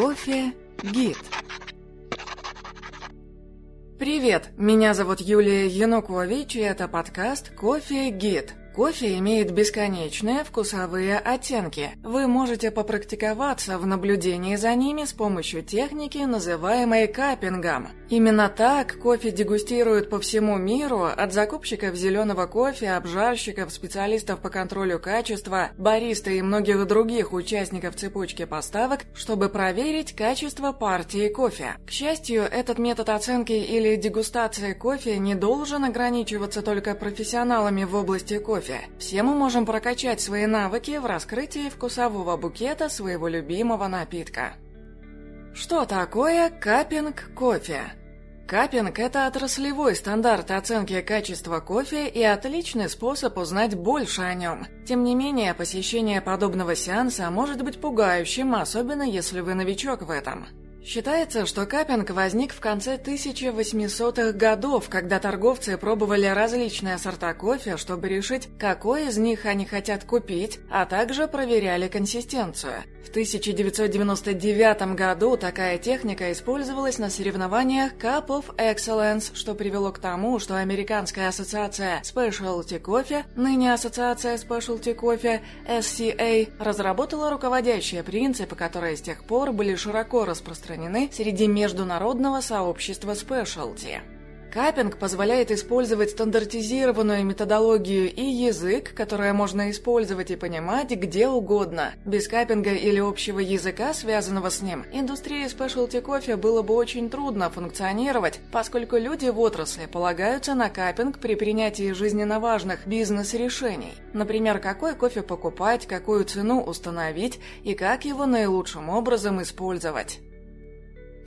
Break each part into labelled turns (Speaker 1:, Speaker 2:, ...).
Speaker 1: Кофе Гид Привет, меня зовут Юлия Янукович, и это подкаст «Кофе Гид». Кофе имеет бесконечные вкусовые оттенки. Вы можете попрактиковаться в наблюдении за ними с помощью техники, называемой каппингом. Именно так кофе дегустируют по всему миру, от закупщиков зеленого кофе, обжарщиков, специалистов по контролю качества, бариста и многих других участников цепочки поставок, чтобы проверить качество партии кофе. К счастью, этот метод оценки или дегустации кофе не должен ограничиваться только профессионалами в области кофе кофе. Все мы можем прокачать свои навыки в раскрытии вкусового букета своего любимого напитка. Что такое капинг кофе? Капинг – это отраслевой стандарт оценки качества кофе и отличный способ узнать больше о нем. Тем не менее, посещение подобного сеанса может быть пугающим, особенно если вы новичок в этом. Считается, что капинг возник в конце 1800-х годов, когда торговцы пробовали различные сорта кофе, чтобы решить, какой из них они хотят купить, а также проверяли консистенцию. В 1999 году такая техника использовалась на соревнованиях Cup of Excellence, что привело к тому, что Американская ассоциация Specialty Coffee, ныне Ассоциация Specialty Coffee, SCA, разработала руководящие принципы, которые с тех пор были широко распространены распространены среди международного сообщества спешлти. Капинг позволяет использовать стандартизированную методологию и язык, которое можно использовать и понимать где угодно. Без капинга или общего языка, связанного с ним, индустрии спешлти кофе было бы очень трудно функционировать, поскольку люди в отрасли полагаются на капинг при принятии жизненно важных бизнес-решений. Например, какой кофе покупать, какую цену установить и как его наилучшим образом использовать.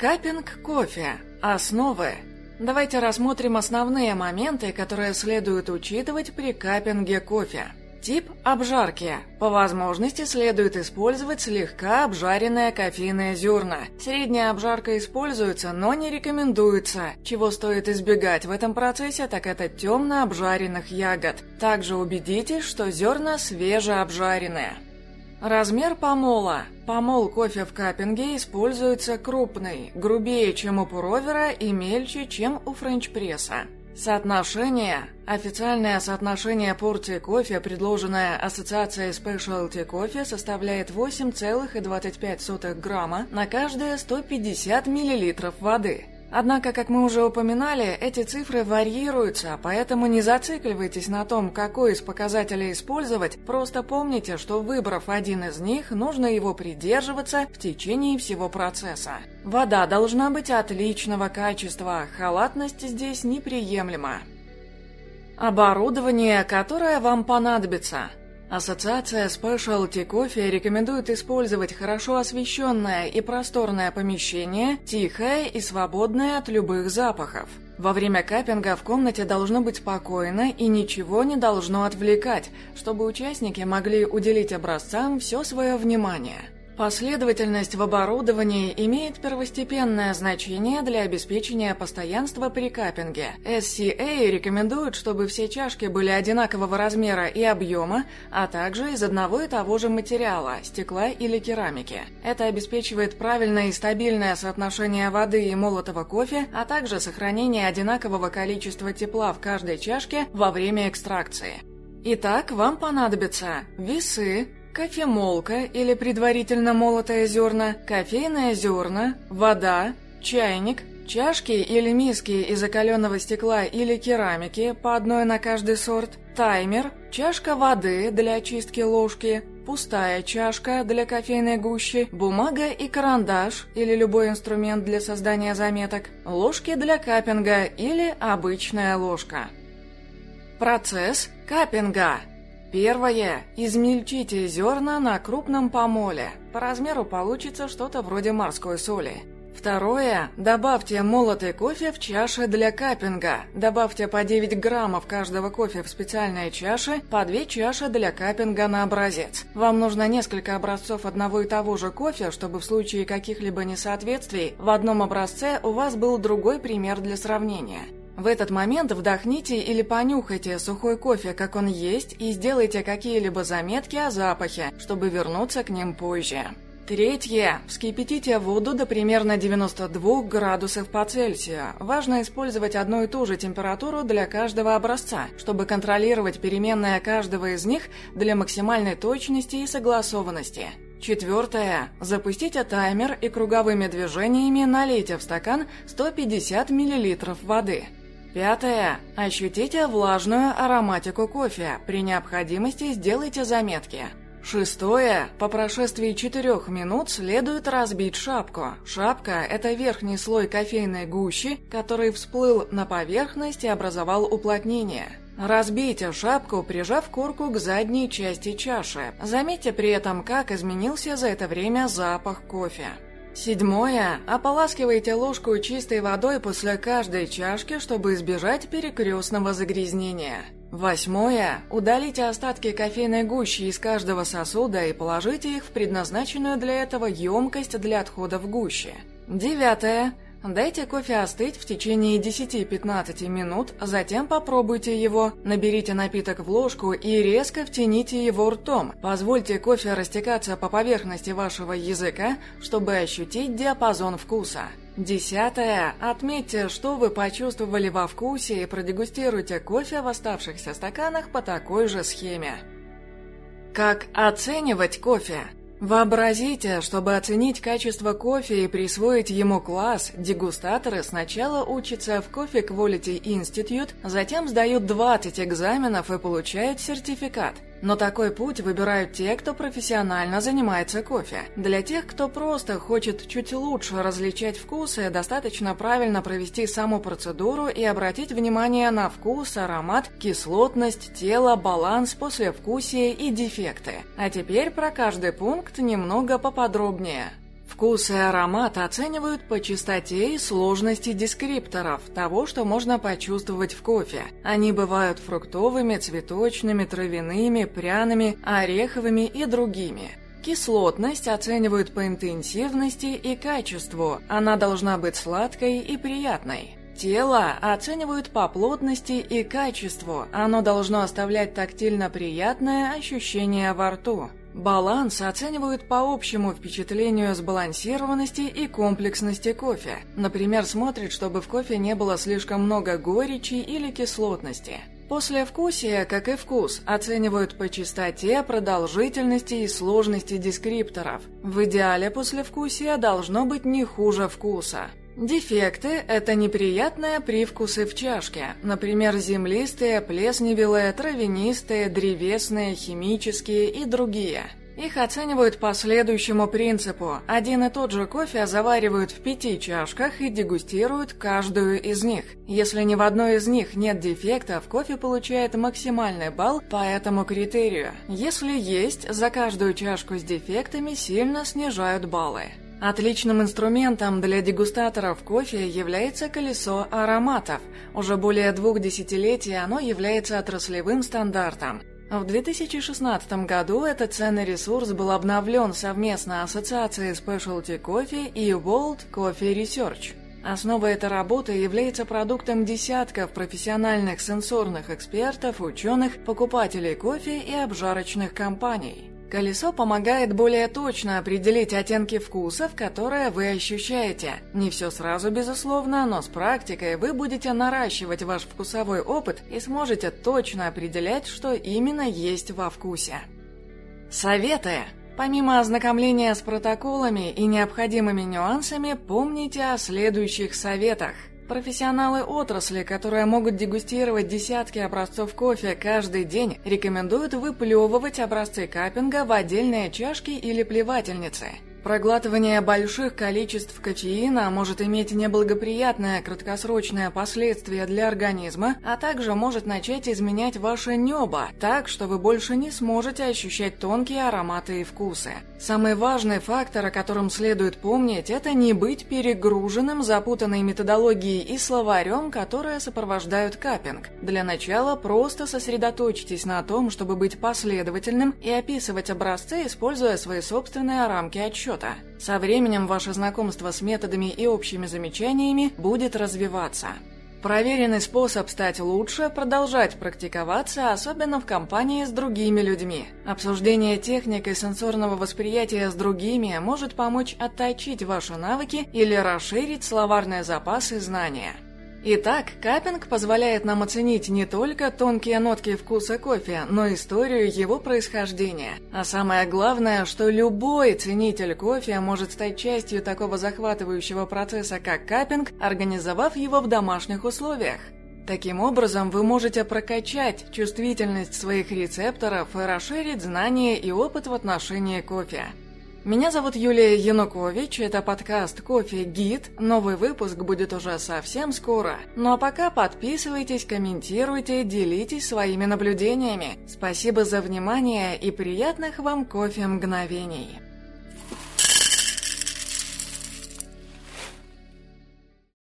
Speaker 1: Капинг кофе. Основы. Давайте рассмотрим основные моменты, которые следует учитывать при капинге кофе. Тип обжарки. По возможности следует использовать слегка обжаренные кофейные зерна. Средняя обжарка используется, но не рекомендуется. Чего стоит избегать в этом процессе, так это темно обжаренных ягод. Также убедитесь, что зерна свежеобжаренные. Размер помола. Помол кофе в каппинге используется крупный, грубее, чем у пуровера и мельче, чем у френч-пресса. Соотношение. Официальное соотношение порции кофе, предложенное Ассоциацией Specialty Coffee, составляет 8,25 грамма на каждые 150 миллилитров воды. Однако, как мы уже упоминали, эти цифры варьируются, поэтому не зацикливайтесь на том, какой из показателей использовать, просто помните, что выбрав один из них, нужно его придерживаться в течение всего процесса. Вода должна быть отличного качества, халатность здесь неприемлема. Оборудование, которое вам понадобится – Ассоциация Specialty Coffee рекомендует использовать хорошо освещенное и просторное помещение, тихое и свободное от любых запахов. Во время каппинга в комнате должно быть спокойно и ничего не должно отвлекать, чтобы участники могли уделить образцам все свое внимание. Последовательность в оборудовании имеет первостепенное значение для обеспечения постоянства при каппинге. SCA рекомендует, чтобы все чашки были одинакового размера и объема, а также из одного и того же материала – стекла или керамики. Это обеспечивает правильное и стабильное соотношение воды и молотого кофе, а также сохранение одинакового количества тепла в каждой чашке во время экстракции. Итак, вам понадобятся весы, кофемолка или предварительно молотое зерна, кофейное зерна, вода, чайник, чашки или миски из закаленного стекла или керамики по одной на каждый сорт, таймер, чашка воды для очистки ложки, пустая чашка для кофейной гущи, бумага и карандаш или любой инструмент для создания заметок, ложки для капинга или обычная ложка. Процесс капинга – Первое. Измельчите зерна на крупном помоле. По размеру получится что-то вроде морской соли. Второе. Добавьте молотый кофе в чаши для капинга. Добавьте по 9 граммов каждого кофе в специальные чаши, по 2 чаши для капинга на образец. Вам нужно несколько образцов одного и того же кофе, чтобы в случае каких-либо несоответствий в одном образце у вас был другой пример для сравнения. В этот момент вдохните или понюхайте сухой кофе, как он есть, и сделайте какие-либо заметки о запахе, чтобы вернуться к ним позже. Третье. Вскипятите воду до примерно 92 градусов по Цельсию. Важно использовать одну и ту же температуру для каждого образца, чтобы контролировать переменные каждого из них для максимальной точности и согласованности. Четвертое. Запустите таймер и круговыми движениями налейте в стакан 150 мл воды. Пятое. Ощутите влажную ароматику кофе. При необходимости сделайте заметки. Шестое. По прошествии четырех минут следует разбить шапку. Шапка – это верхний слой кофейной гущи, который всплыл на поверхность и образовал уплотнение. Разбейте шапку, прижав корку к задней части чаши. Заметьте при этом, как изменился за это время запах кофе. Седьмое. Ополаскивайте ложку чистой водой после каждой чашки, чтобы избежать перекрестного загрязнения. Восьмое. Удалите остатки кофейной гущи из каждого сосуда и положите их в предназначенную для этого емкость для отхода в гуще. Девятое. Дайте кофе остыть в течение 10-15 минут, затем попробуйте его, наберите напиток в ложку и резко втяните его ртом. Позвольте кофе растекаться по поверхности вашего языка, чтобы ощутить диапазон вкуса. Десятое. Отметьте, что вы почувствовали во вкусе и продегустируйте кофе в оставшихся стаканах по такой же схеме. Как оценивать кофе? Вообразите, чтобы оценить качество кофе и присвоить ему класс, дегустаторы сначала учатся в Coffee Quality Institute, затем сдают 20 экзаменов и получают сертификат – но такой путь выбирают те, кто профессионально занимается кофе. Для тех, кто просто хочет чуть лучше различать вкусы, достаточно правильно провести саму процедуру и обратить внимание на вкус, аромат, кислотность, тело, баланс, послевкусие и дефекты. А теперь про каждый пункт немного поподробнее. Вкус и аромат оценивают по частоте и сложности дескрипторов, того, что можно почувствовать в кофе. Они бывают фруктовыми, цветочными, травяными, пряными, ореховыми и другими. Кислотность оценивают по интенсивности и качеству, она должна быть сладкой и приятной. Тело оценивают по плотности и качеству, оно должно оставлять тактильно приятное ощущение во рту. Баланс оценивают по общему впечатлению сбалансированности и комплексности кофе. Например, смотрят, чтобы в кофе не было слишком много горечи или кислотности. Послевкусие, как и вкус, оценивают по частоте, продолжительности и сложности дескрипторов. В идеале послевкусие должно быть не хуже вкуса. Дефекты – это неприятные привкусы в чашке, например, землистые, плесневелые, травянистые, древесные, химические и другие. Их оценивают по следующему принципу. Один и тот же кофе заваривают в пяти чашках и дегустируют каждую из них. Если ни в одной из них нет дефектов, кофе получает максимальный балл по этому критерию. Если есть, за каждую чашку с дефектами сильно снижают баллы. Отличным инструментом для дегустаторов кофе является колесо ароматов. Уже более двух десятилетий оно является отраслевым стандартом. В 2016 году этот ценный ресурс был обновлен совместно Ассоциацией Specialty Coffee и World Coffee Research. Основой этой работы является продуктом десятков профессиональных сенсорных экспертов, ученых, покупателей кофе и обжарочных компаний. Колесо помогает более точно определить оттенки вкусов, которые вы ощущаете. Не все сразу, безусловно, но с практикой вы будете наращивать ваш вкусовой опыт и сможете точно определять, что именно есть во вкусе. Советы! Помимо ознакомления с протоколами и необходимыми нюансами, помните о следующих советах. Профессионалы отрасли, которые могут дегустировать десятки образцов кофе каждый день, рекомендуют выплевывать образцы каппинга в отдельные чашки или плевательницы – Проглатывание больших количеств кофеина может иметь неблагоприятное краткосрочное последствие для организма, а также может начать изменять ваше небо, так что вы больше не сможете ощущать тонкие ароматы и вкусы. Самый важный фактор, о котором следует помнить, это не быть перегруженным запутанной методологией и словарем, которые сопровождают каппинг. Для начала просто сосредоточьтесь на том, чтобы быть последовательным и описывать образцы, используя свои собственные рамки отчета счета. Со временем ваше знакомство с методами и общими замечаниями будет развиваться. Проверенный способ стать лучше – продолжать практиковаться, особенно в компании с другими людьми. Обсуждение техник и сенсорного восприятия с другими может помочь отточить ваши навыки или расширить словарные запасы знания. Итак, капинг позволяет нам оценить не только тонкие нотки вкуса кофе, но историю его происхождения. А самое главное, что любой ценитель кофе может стать частью такого захватывающего процесса, как капинг, организовав его в домашних условиях. Таким образом, вы можете прокачать чувствительность своих рецепторов и расширить знания и опыт в отношении кофе. Меня зовут Юлия Янукович, это подкаст «Кофе Гид». Новый выпуск будет уже совсем скоро. Ну а пока подписывайтесь, комментируйте, делитесь своими наблюдениями. Спасибо за внимание и приятных вам кофе мгновений.